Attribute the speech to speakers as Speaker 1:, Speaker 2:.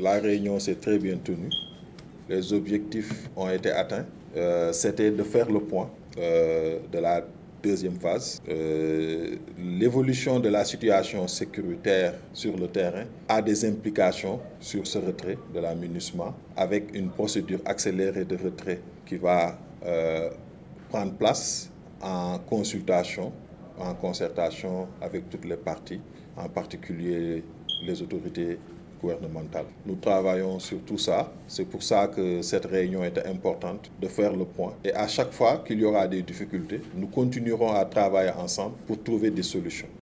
Speaker 1: La réunion s'est très bien tenue. Les objectifs ont été atteints. Euh, C'était de faire le point euh, de la deuxième phase. Euh, L'évolution de la situation sécuritaire sur le terrain a des implications sur ce retrait de la MINUSMA avec une procédure accélérée de retrait qui va prendre place en consultation, en concertation avec toutes les parties, en particulier les autorités Nous travaillons sur tout ça. C'est pour ça que cette réunion était importante, de faire le point. Et à chaque fois qu'il y aura des difficultés, nous continuerons à travailler ensemble pour trouver des solutions.